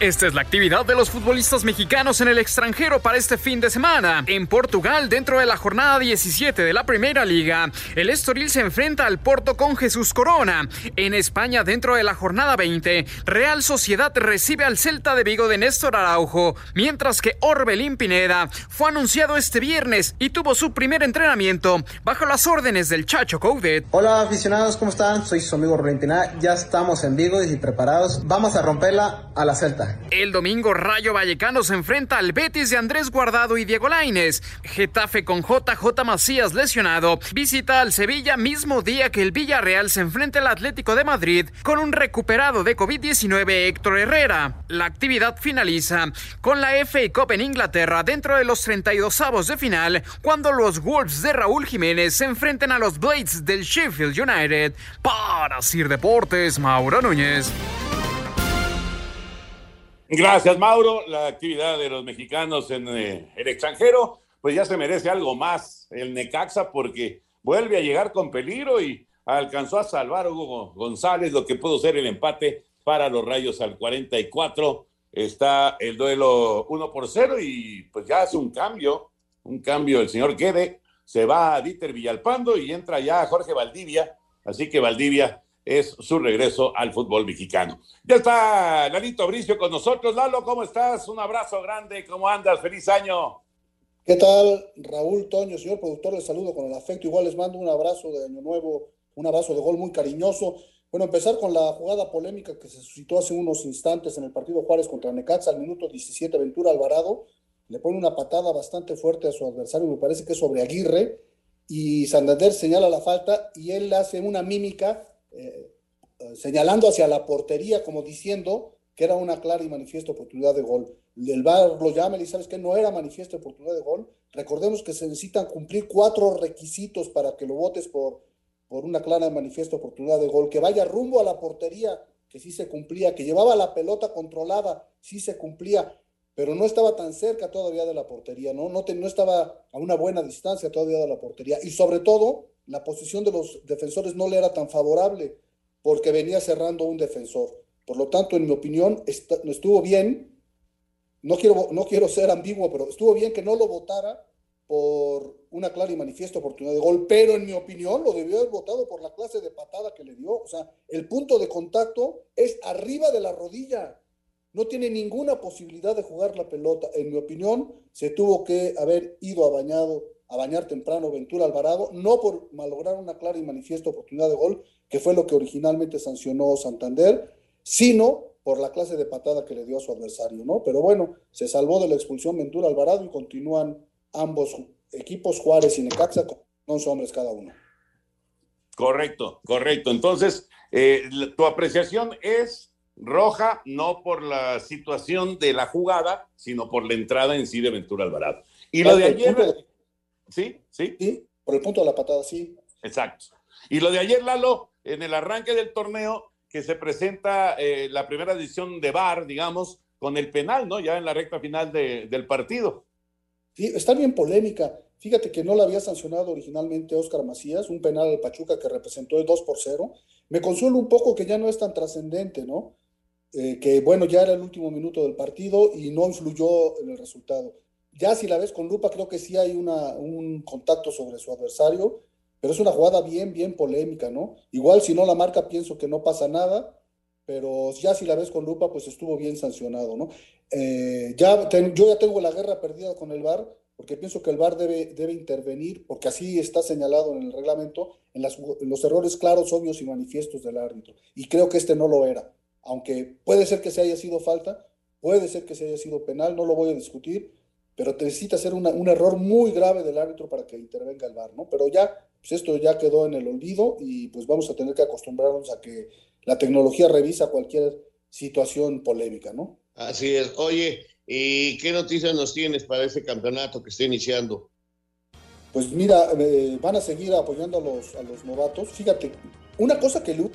Esta es la actividad de los futbolistas mexicanos en el extranjero para este fin de semana. En Portugal, dentro de la jornada 17 de la Primera Liga, el Estoril se enfrenta al Porto con Jesús Corona. En España, dentro de la jornada 20, Real Sociedad recibe al Celta de Vigo de Néstor Araujo, mientras que Orbelín Pineda fue anunciado este viernes y tuvo su primer entrenamiento bajo las órdenes del Chacho Coudet. Hola aficionados, ¿cómo están? Soy su amigo Orbelín Pineda, ya estamos en Vigo y preparados. Vamos a romperla a la Celta. El domingo Rayo Vallecano se enfrenta al Betis de Andrés Guardado y Diego Laines. Getafe con JJ Macías lesionado visita al Sevilla mismo día que el Villarreal se enfrenta al Atlético de Madrid con un recuperado de COVID-19 Héctor Herrera. La actividad finaliza con la FA Cup en Inglaterra dentro de los 32 avos de final cuando los Wolves de Raúl Jiménez se enfrenten a los Blades del Sheffield United. Para Sir Deportes, Mauro Núñez. Gracias, Mauro. La actividad de los mexicanos en eh, el extranjero, pues ya se merece algo más el Necaxa porque vuelve a llegar con peligro y alcanzó a salvar Hugo González, lo que pudo ser el empate para los Rayos al 44. Está el duelo 1 por 0 y pues ya hace un cambio, un cambio el señor Guede, se va a Dieter Villalpando y entra ya Jorge Valdivia, así que Valdivia es su regreso al fútbol mexicano. Ya está Lalito Bricio con nosotros. Lalo, ¿cómo estás? Un abrazo grande, ¿cómo andas? Feliz año. ¿Qué tal, Raúl Toño, señor productor? Les saludo con el afecto. Igual les mando un abrazo de Año Nuevo, un abrazo de gol muy cariñoso. Bueno, empezar con la jugada polémica que se suscitó hace unos instantes en el partido Juárez contra Necaxa al minuto 17. Ventura Alvarado le pone una patada bastante fuerte a su adversario, me parece que es sobre Aguirre, y Santander señala la falta y él hace una mímica eh, señalando hacia la portería como diciendo que era una clara y manifiesta oportunidad de gol. El VAR lo llama y sabes que no era manifiesta oportunidad de gol. Recordemos que se necesitan cumplir cuatro requisitos para que lo votes por, por una clara y manifiesta oportunidad de gol. Que vaya rumbo a la portería que sí se cumplía, que llevaba la pelota controlada, sí se cumplía, pero no estaba tan cerca todavía de la portería, ¿no? No, te, no estaba a una buena distancia todavía de la portería. Y sobre todo, la posición de los defensores no le era tan favorable porque venía cerrando un defensor. Por lo tanto, en mi opinión, estuvo bien. No quiero, no quiero ser ambiguo, pero estuvo bien que no lo votara por una clara y manifiesta oportunidad de gol, pero en mi opinión lo debió haber votado por la clase de patada que le dio. O sea, el punto de contacto es arriba de la rodilla. No tiene ninguna posibilidad de jugar la pelota. En mi opinión, se tuvo que haber ido a bañado, a bañar temprano Ventura Alvarado, no por malograr una clara y manifiesta oportunidad de gol, que fue lo que originalmente sancionó Santander, sino por la clase de patada que le dio a su adversario, ¿no? Pero bueno, se salvó de la expulsión Ventura Alvarado y continúan ambos equipos, Juárez y Necaxa, con 11 hombres cada uno. Correcto, correcto. Entonces, eh, tu apreciación es roja no por la situación de la jugada, sino por la entrada en sí de Ventura Alvarado. Y lo de ayer... ¿Sí? ¿Sí? Sí, por el punto de la patada, sí. Exacto. Y lo de ayer, Lalo, en el arranque del torneo, que se presenta eh, la primera edición de VAR, digamos, con el penal, ¿no? Ya en la recta final del partido. Sí, está bien polémica. Fíjate que no la había sancionado originalmente Oscar Macías, un penal al Pachuca que representó el 2 por 0. Me consuelo un poco que ya no es tan trascendente, ¿no? Eh, que bueno, ya era el último minuto del partido y no influyó en el resultado. Ya si la ves con lupa, creo que sí hay una, un contacto sobre su adversario, pero es una jugada bien, bien polémica, ¿no? Igual si no la marca, pienso que no pasa nada, pero ya si la ves con lupa, pues estuvo bien sancionado, ¿no? Eh, ya yo ya tengo la guerra perdida con el VAR, porque pienso que el VAR debe, debe intervenir, porque así está señalado en el reglamento, en, en los errores claros, obvios y manifiestos del árbitro. Y creo que este no lo era. Aunque puede ser que se haya sido falta, puede ser que se haya sido penal, no lo voy a discutir, pero necesita ser un error muy grave del árbitro para que intervenga el VAR, ¿no? Pero ya, pues esto ya quedó en el olvido y pues vamos a tener que acostumbrarnos a que la tecnología revisa cualquier situación polémica, ¿no? Así es. Oye, ¿y qué noticias nos tienes para ese campeonato que está iniciando? Pues mira, eh, van a seguir apoyando a los, a los novatos. Fíjate, una cosa que le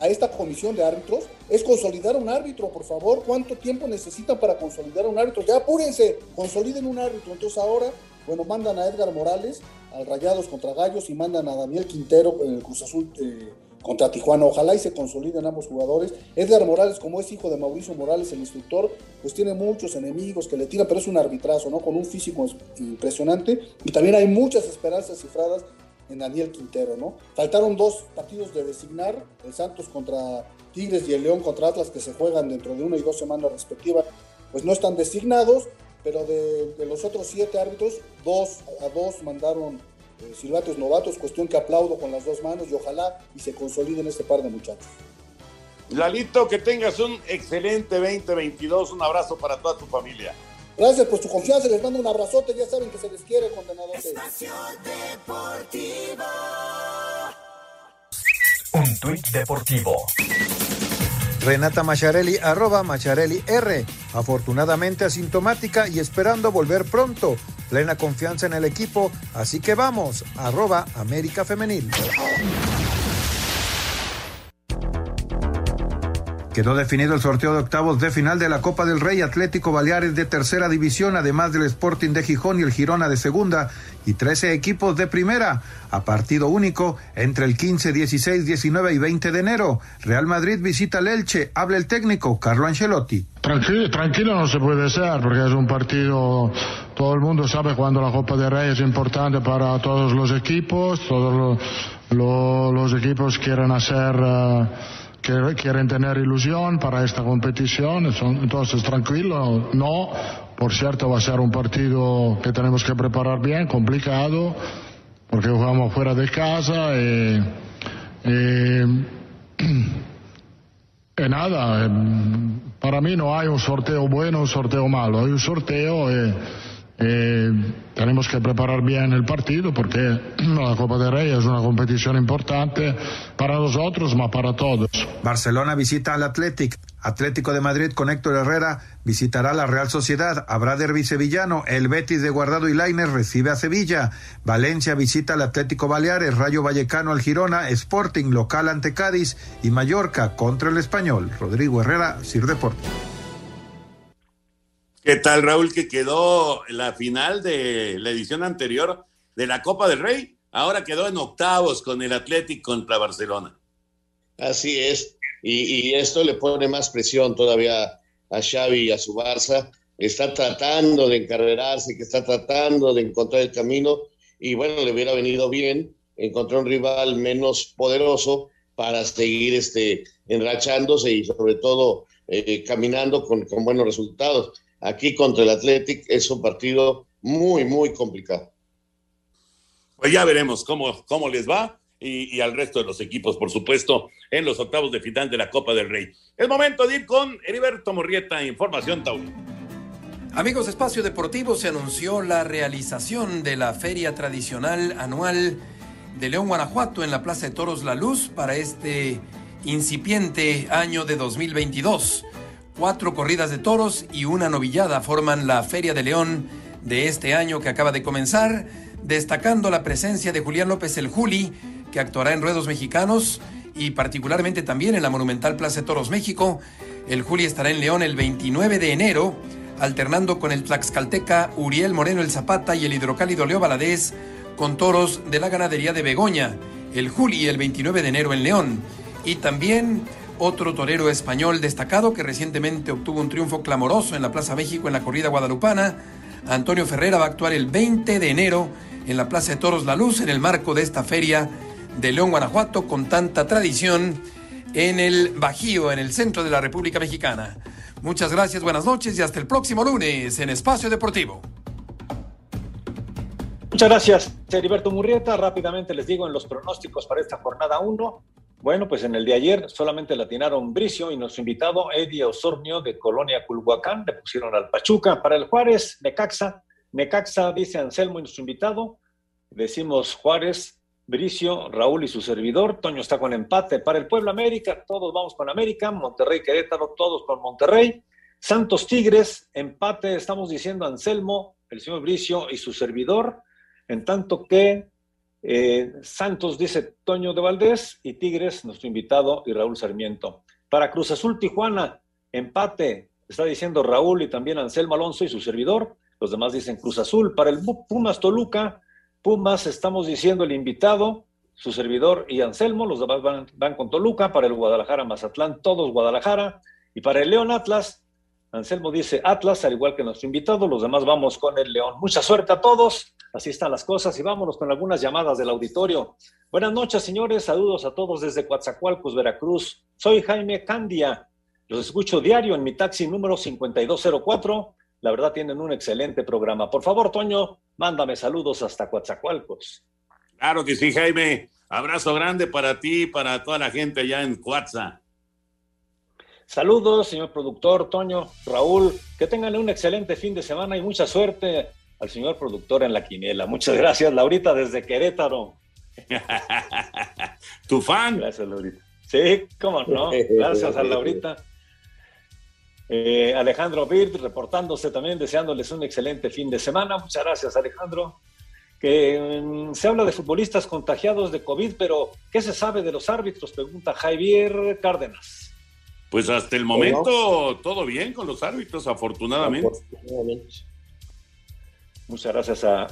a esta comisión de árbitros es consolidar un árbitro, por favor. ¿Cuánto tiempo necesitan para consolidar un árbitro? Ya apúrense, consoliden un árbitro. Entonces ahora, bueno, mandan a Edgar Morales al Rayados contra Gallos y mandan a Daniel Quintero en el Cruz Azul. Eh, contra Tijuana. Ojalá y se consoliden ambos jugadores. Edgar Morales, como es hijo de Mauricio Morales, el instructor, pues tiene muchos enemigos que le tiran, pero es un arbitrazo, ¿no? Con un físico impresionante. Y también hay muchas esperanzas cifradas en Daniel Quintero, ¿no? Faltaron dos partidos de designar, el Santos contra Tigres y el León contra Atlas, que se juegan dentro de una y dos semanas respectivas, pues no están designados, pero de, los otros siete árbitros, dos a dos mandaron eh, novatos, cuestión que aplaudo con las dos manos y ojalá y se consoliden este par de muchachos. Lalito, que tengas un excelente 2022, un abrazo para toda tu familia. Gracias por su confianza, les mando un abrazote, ya saben que se les quiere, condenadores. Un tuit deportivo. Renata Macharelli, arroba Macharelli R. Afortunadamente asintomática y esperando volver pronto. Plena confianza en el equipo, así que vamos, arroba América Femenil. Quedó definido el sorteo de octavos de final de la Copa del Rey Atlético Baleares de tercera división, además del Sporting de Gijón y el Girona de segunda, y 13 equipos de primera, a partido único entre el 15, 16, 19 y 20 de enero. Real Madrid visita el Elche, habla el técnico Carlo Ancelotti. Tranquilo, tranquilo no se puede ser, porque es un partido, todo el mundo sabe cuando la Copa del Rey es importante para todos los equipos, todos los, equipos quieren hacer... Eh, que quieren tener ilusión para esta competición, entonces tranquilo, no, por cierto va a ser un partido que tenemos que preparar bien, complicado, porque jugamos fuera de casa y, y, nada, para mí no hay un sorteo bueno, un sorteo malo, hay un sorteo y, Eh, tenemos que preparar bien el partido porque la Copa de Rey es una competición importante para nosotros, pero para todos. Barcelona visita al Athletic. Atlético de Madrid con Héctor Herrera visitará la Real Sociedad. Habrá derbi sevillano. El Betis de Guardado y Lainer recibe a Sevilla. Valencia visita al Atlético Baleares. Rayo Vallecano al Girona. Sporting local ante Cádiz. Y Mallorca contra el Español. Rodrigo Herrera, Sir Deportes. ¿Qué tal, Raúl, que quedó la final de la edición anterior de la Copa del Rey? Ahora quedó en octavos con el Atlético contra Barcelona. Así es, y, esto le pone más presión todavía a Xavi y a su Barça. Está tratando de encarrerarse, que está tratando de encontrar el camino, y bueno, le hubiera venido bien encontrar un rival menos poderoso para seguir este, enrachándose y sobre todo eh, caminando con buenos resultados aquí contra el Athletic es un partido muy, muy complicado. Pues ya veremos cómo, cómo les va y, y, al resto de los equipos, por supuesto, en los octavos de final de la Copa del Rey. Es momento de ir con Heriberto Morrieta, Información Tauri. Amigos, Espacio Deportivo se anunció la realización de la feria tradicional anual de León, Guanajuato, en la Plaza de Toros La Luz para este incipiente año de 2022. Cuatro corridas de toros y una novillada forman la Feria de León de este año que acaba de comenzar, destacando la presencia de Julián López el Juli, que actuará en ruedos mexicanos y particularmente también en la monumental Plaza de Toros México. El Juli estará en León el 29 de enero, alternando con el Tlaxcalteca Uriel Moreno el Zapata y el hidrocálido Leo Valadez con toros de la ganadería de Begoña. El Juli el 29 de enero en León. Y también otro torero español destacado que recientemente obtuvo un triunfo clamoroso en la Plaza México en la corrida guadalupana. Antonio Ferrera va a actuar el 20 de enero en la Plaza de Toros La Luz en el marco de esta feria de León, Guanajuato, con tanta tradición en el Bajío, en el centro de la República Mexicana. Muchas gracias, buenas noches y hasta el próximo lunes en Espacio Deportivo. Muchas gracias, Heriberto Murrieta. Rápidamente les digo en los pronósticos para esta jornada 1. Bueno, pues en el de ayer solamente latinaron Bricio y nuestro invitado Eddie Osornio de Colonia Culhuacán, le pusieron al Pachuca. Para el Juárez, Necaxa, Necaxa dice Anselmo y nuestro invitado, decimos Juárez, Bricio, Raúl y su servidor, Toño está con empate. Para el Pueblo América, todos vamos con América, Monterrey, Querétaro, todos con Monterrey. Santos Tigres, empate, estamos diciendo Anselmo, el señor Bricio y su servidor, en tanto que eh, Santos dice Toño de Valdés y Tigres, nuestro invitado, y Raúl Sarmiento. Para Cruz Azul Tijuana, empate, está diciendo Raúl y también Anselmo Alonso y su servidor. Los demás dicen Cruz Azul. Para el Pumas Toluca, Pumas estamos diciendo el invitado, su servidor y Anselmo. Los demás van, van con Toluca. Para el Guadalajara Mazatlán, todos Guadalajara. Y para el León Atlas, Anselmo dice Atlas, al igual que nuestro invitado. Los demás vamos con el León. Mucha suerte a todos. Así están las cosas y vámonos con algunas llamadas del auditorio. Buenas noches, señores. Saludos a todos desde Coatzacoalcos, Veracruz. Soy Jaime Candia. Los escucho diario en mi taxi número 5204. La verdad tienen un excelente programa. Por favor, Toño, mándame saludos hasta Coatzacoalcos. Claro que sí, Jaime. Abrazo grande para ti y para toda la gente allá en Coatza. Saludos, señor productor, Toño, Raúl. Que tengan un excelente fin de semana y mucha suerte al señor productor en la quiniela. Muchas gracias, Laurita, desde Querétaro. ¿Tu fan? Gracias, Laurita. Sí, cómo no. Gracias a Laurita. Eh, Alejandro Bird reportándose también, deseándoles un excelente fin de semana. Muchas gracias, Alejandro. Que um, se habla de futbolistas contagiados de COVID, pero ¿qué se sabe de los árbitros? Pregunta Javier Cárdenas. Pues hasta el momento todo bien con los árbitros, afortunadamente. afortunadamente. Muchas gracias a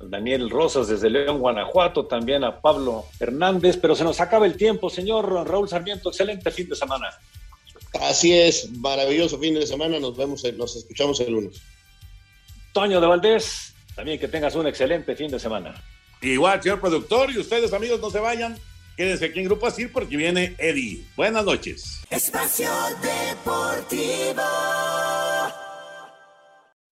Daniel Rosas desde León, Guanajuato, también a Pablo Hernández, pero se nos acaba el tiempo, señor Raúl Sarmiento, excelente fin de semana. Así es, maravilloso fin de semana, nos vemos, nos escuchamos el lunes. Toño de Valdés, también que tengas un excelente fin de semana. Igual, señor productor, y ustedes amigos no se vayan, quédense aquí en Grupo Asir porque viene Eddie. Buenas noches. Espacio Deportivo.